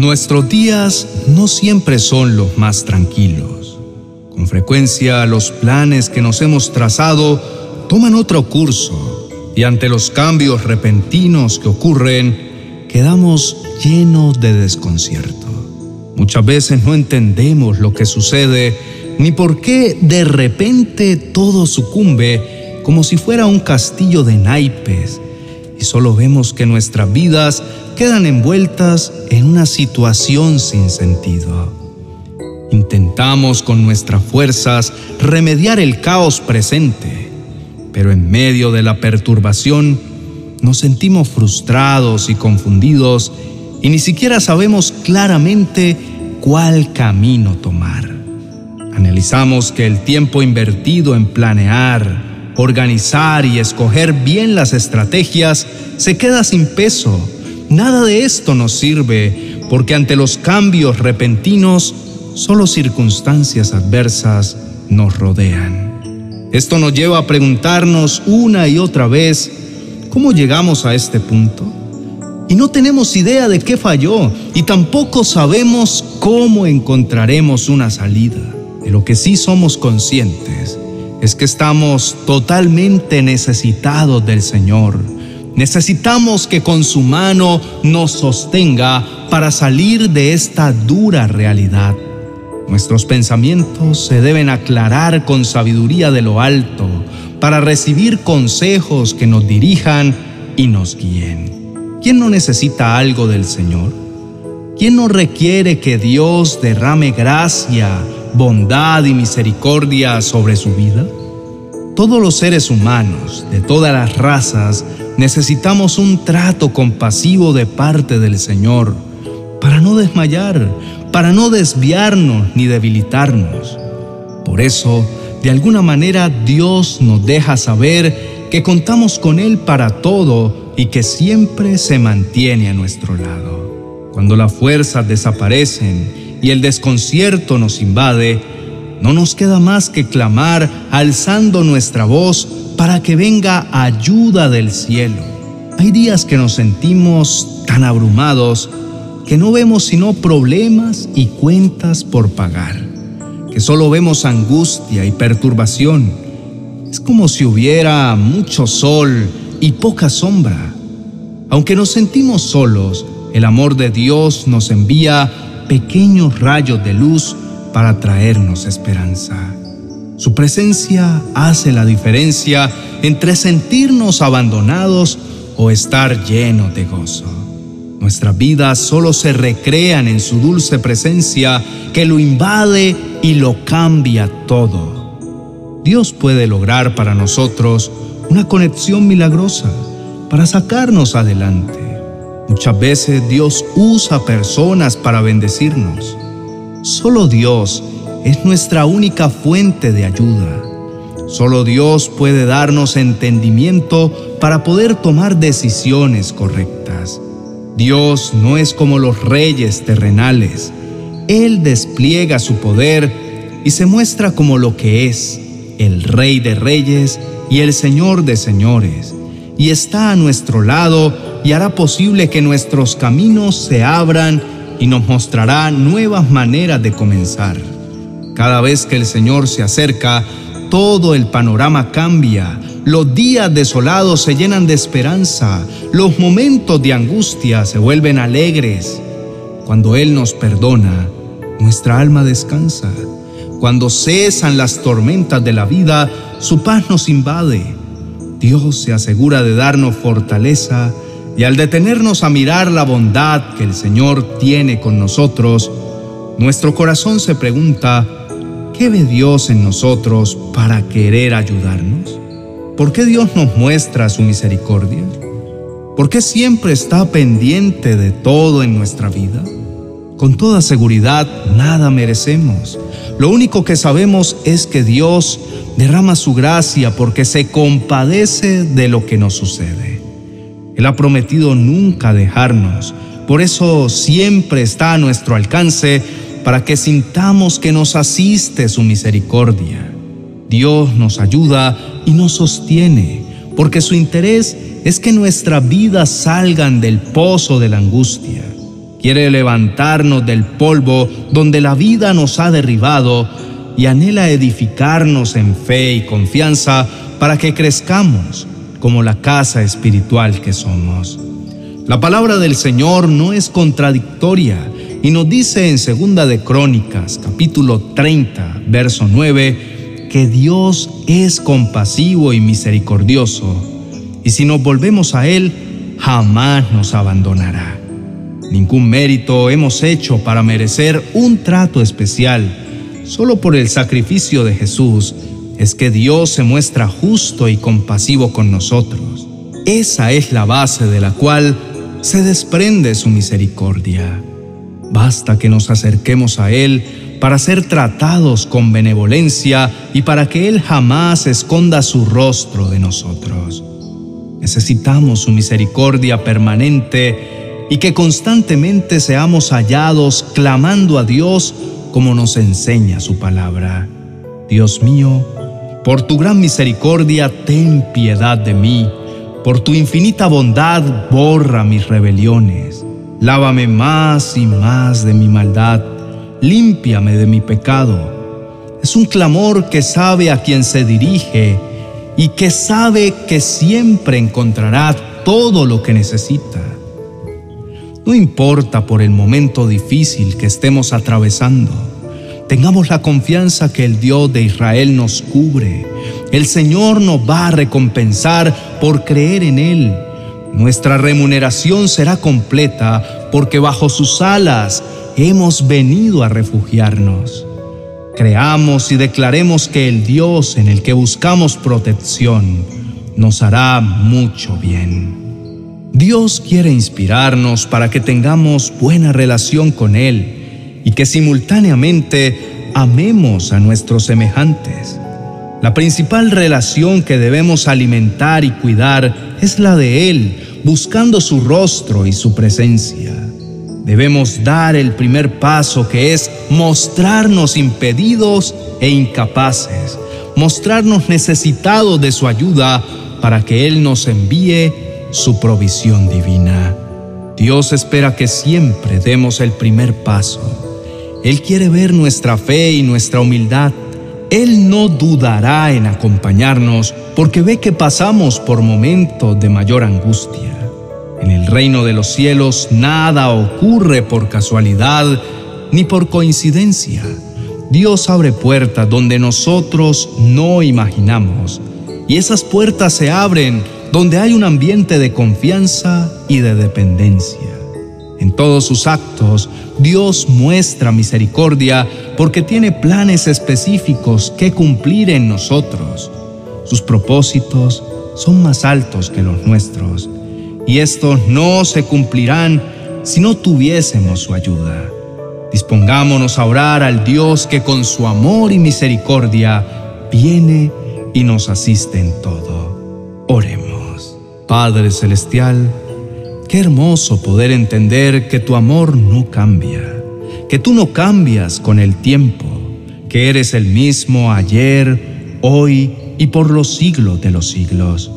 Nuestros días no siempre son los más tranquilos. Con frecuencia los planes que nos hemos trazado toman otro curso y ante los cambios repentinos que ocurren, quedamos llenos de desconcierto. Muchas veces no entendemos lo que sucede ni por qué de repente todo sucumbe como si fuera un castillo de naipes y solo vemos que nuestras vidas quedan envueltas en una situación sin sentido. Intentamos con nuestras fuerzas remediar el caos presente, pero en medio de la perturbación nos sentimos frustrados y confundidos y ni siquiera sabemos claramente cuál camino tomar. Analizamos que el tiempo invertido en planear, organizar y escoger bien las estrategias se queda sin peso Nada de esto nos sirve porque ante los cambios repentinos, solo circunstancias adversas nos rodean. Esto nos lleva a preguntarnos una y otra vez, ¿cómo llegamos a este punto? Y no tenemos idea de qué falló y tampoco sabemos cómo encontraremos una salida. De lo que sí somos conscientes es que estamos totalmente necesitados del Señor Necesitamos que con su mano nos sostenga para salir de esta dura realidad. Nuestros pensamientos se deben aclarar con sabiduría de lo alto para recibir consejos que nos dirijan y nos guíen. ¿Quién no necesita algo del Señor? ¿Quién no requiere que Dios derrame gracia, bondad y misericordia sobre su vida? Todos los seres humanos, de todas las razas, necesitamos un trato compasivo de parte del Señor para no desmayar, para no desviarnos ni debilitarnos. Por eso, de alguna manera, Dios nos deja saber que contamos con Él para todo y que siempre se mantiene a nuestro lado. Cuando las fuerzas desaparecen y el desconcierto nos invade, no nos queda más que clamar alzando nuestra voz para que venga ayuda del cielo. Hay días que nos sentimos tan abrumados que no vemos sino problemas y cuentas por pagar, que solo vemos angustia y perturbación. Es como si hubiera mucho sol y poca sombra. Aunque nos sentimos solos, el amor de Dios nos envía pequeños rayos de luz para traernos esperanza. Su presencia hace la diferencia entre sentirnos abandonados o estar llenos de gozo. Nuestras vidas solo se recrean en su dulce presencia que lo invade y lo cambia todo. Dios puede lograr para nosotros una conexión milagrosa para sacarnos adelante. Muchas veces Dios usa personas para bendecirnos. Solo Dios es nuestra única fuente de ayuda. Solo Dios puede darnos entendimiento para poder tomar decisiones correctas. Dios no es como los reyes terrenales. Él despliega su poder y se muestra como lo que es, el Rey de Reyes y el Señor de Señores, y está a nuestro lado y hará posible que nuestros caminos se abran y nos mostrará nuevas maneras de comenzar. Cada vez que el Señor se acerca, todo el panorama cambia, los días desolados se llenan de esperanza, los momentos de angustia se vuelven alegres. Cuando Él nos perdona, nuestra alma descansa. Cuando cesan las tormentas de la vida, su paz nos invade. Dios se asegura de darnos fortaleza y al detenernos a mirar la bondad que el Señor tiene con nosotros, nuestro corazón se pregunta, ¿qué ve Dios en nosotros para querer ayudarnos? ¿Por qué Dios nos muestra su misericordia? ¿Por qué siempre está pendiente de todo en nuestra vida? Con toda seguridad, nada merecemos. Lo único que sabemos es que Dios derrama su gracia porque se compadece de lo que nos sucede. Él ha prometido nunca dejarnos. Por eso siempre está a nuestro alcance para que sintamos que nos asiste su misericordia. Dios nos ayuda y nos sostiene, porque su interés es que nuestras vidas salgan del pozo de la angustia. Quiere levantarnos del polvo donde la vida nos ha derribado y anhela edificarnos en fe y confianza para que crezcamos como la casa espiritual que somos. La palabra del Señor no es contradictoria y nos dice en Segunda de Crónicas, capítulo 30, verso 9, que Dios es compasivo y misericordioso, y si nos volvemos a Él, jamás nos abandonará. Ningún mérito hemos hecho para merecer un trato especial. Solo por el sacrificio de Jesús es que Dios se muestra justo y compasivo con nosotros. Esa es la base de la cual se desprende su misericordia. Basta que nos acerquemos a Él para ser tratados con benevolencia y para que Él jamás esconda su rostro de nosotros. Necesitamos su misericordia permanente y que constantemente seamos hallados clamando a Dios como nos enseña su palabra. Dios mío, por tu gran misericordia, ten piedad de mí. Por tu infinita bondad, borra mis rebeliones. Lávame más y más de mi maldad. Límpiame de mi pecado. Es un clamor que sabe a quien se dirige y que sabe que siempre encontrará todo lo que necesita. No importa por el momento difícil que estemos atravesando, tengamos la confianza que el Dios de Israel nos cubre. El Señor nos va a recompensar por creer en Él. Nuestra remuneración será completa porque bajo sus alas hemos venido a refugiarnos. Creamos y declaremos que el Dios en el que buscamos protección nos hará mucho bien. Dios quiere inspirarnos para que tengamos buena relación con Él y que simultáneamente amemos a nuestros semejantes. La principal relación que debemos alimentar y cuidar es la de Él, buscando su rostro y su presencia. Debemos dar el primer paso que es mostrarnos impedidos e incapaces, mostrarnos necesitados de su ayuda para que Él nos envíe su provisión divina. Dios espera que siempre demos el primer paso. Él quiere ver nuestra fe y nuestra humildad. Él no dudará en acompañarnos porque ve que pasamos por momentos de mayor angustia. En el reino de los cielos nada ocurre por casualidad ni por coincidencia. Dios abre puertas donde nosotros no imaginamos y esas puertas se abren donde hay un ambiente de confianza y de dependencia. En todos sus actos, Dios muestra misericordia porque tiene planes específicos que cumplir en nosotros. Sus propósitos son más altos que los nuestros y estos no se cumplirán si no tuviésemos su ayuda. Dispongámonos a orar al Dios que con su amor y misericordia viene y nos asiste en todo. Padre Celestial, qué hermoso poder entender que tu amor no cambia, que tú no cambias con el tiempo, que eres el mismo ayer, hoy y por los siglos de los siglos.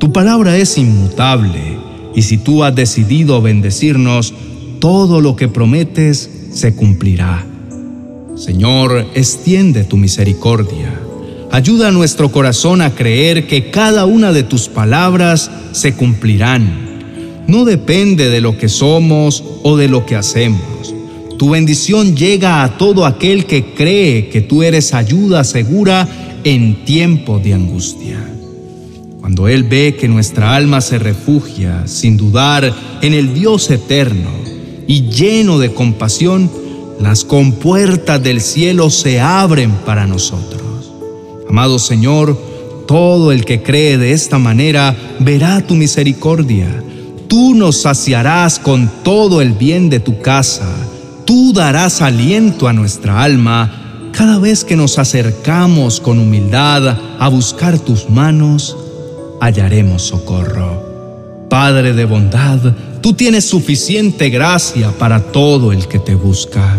Tu palabra es inmutable y si tú has decidido bendecirnos, todo lo que prometes se cumplirá. Señor, extiende tu misericordia Ayuda a nuestro corazón a creer que cada una de tus palabras se cumplirán. No depende de lo que somos o de lo que hacemos. Tu bendición llega a todo aquel que cree que tú eres ayuda segura en tiempo de angustia. Cuando Él ve que nuestra alma se refugia, sin dudar, en el Dios eterno y lleno de compasión, las compuertas del cielo se abren para nosotros. Amado Señor, todo el que cree de esta manera verá tu misericordia. Tú nos saciarás con todo el bien de tu casa. Tú darás aliento a nuestra alma cada vez que nos acercamos con humildad a buscar tus manos, hallaremos socorro. Padre de bondad, tú tienes suficiente gracia para todo el que te busca.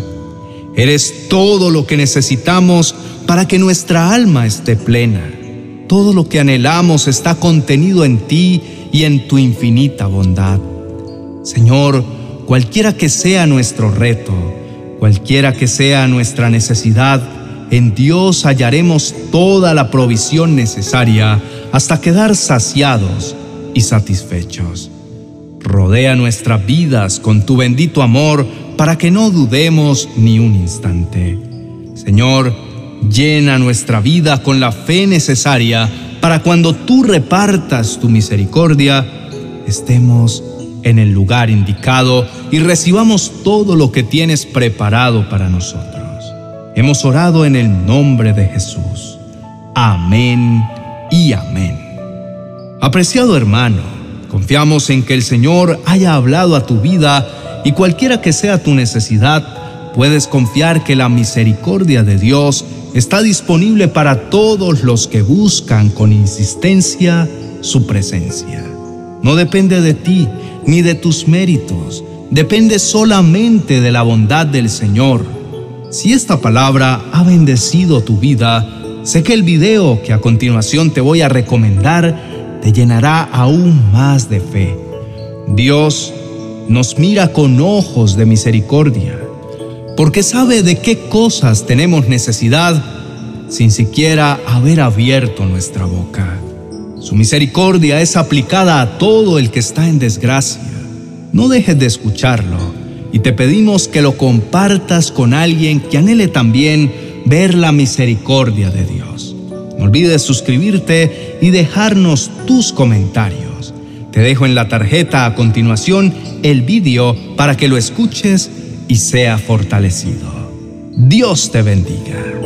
Eres todo lo que necesitamos para que nuestra alma esté plena. Todo lo que anhelamos está contenido en ti y en tu infinita bondad. Señor, cualquiera que sea nuestro reto, cualquiera que sea nuestra necesidad, en Dios hallaremos toda la provisión necesaria hasta quedar saciados y satisfechos. Rodea nuestras vidas con tu bendito amor para que no dudemos ni un instante. Señor, llena nuestra vida con la fe necesaria para cuando tú repartas tu misericordia, estemos en el lugar indicado y recibamos todo lo que tienes preparado para nosotros. Hemos orado en el nombre de Jesús. Amén y amén. Apreciado hermano, confiamos en que el Señor haya hablado a tu vida y cualquiera que sea tu necesidad, puedes confiar que la misericordia de Dios está disponible para todos los que buscan con insistencia su presencia. No depende de ti ni de tus méritos, depende solamente de la bondad del Señor si esta palabra ha bendecido tu vida, sé que el video que a continuación te voy a recomendar te llenará aún más de fe. Dios nos mira con ojos de misericordia, porque sabe de qué cosas tenemos necesidad sin siquiera haber abierto nuestra boca. Su misericordia es aplicada a todo el que está en desgracia. No dejes de escucharlo y te pedimos que lo compartas con alguien que anhele también ver la misericordia de Dios. No olvides suscribirte y dejarnos tus comentarios. Te dejo en la tarjeta a continuación el vídeo para que lo escuches y sea fortalecido. Dios te bendiga.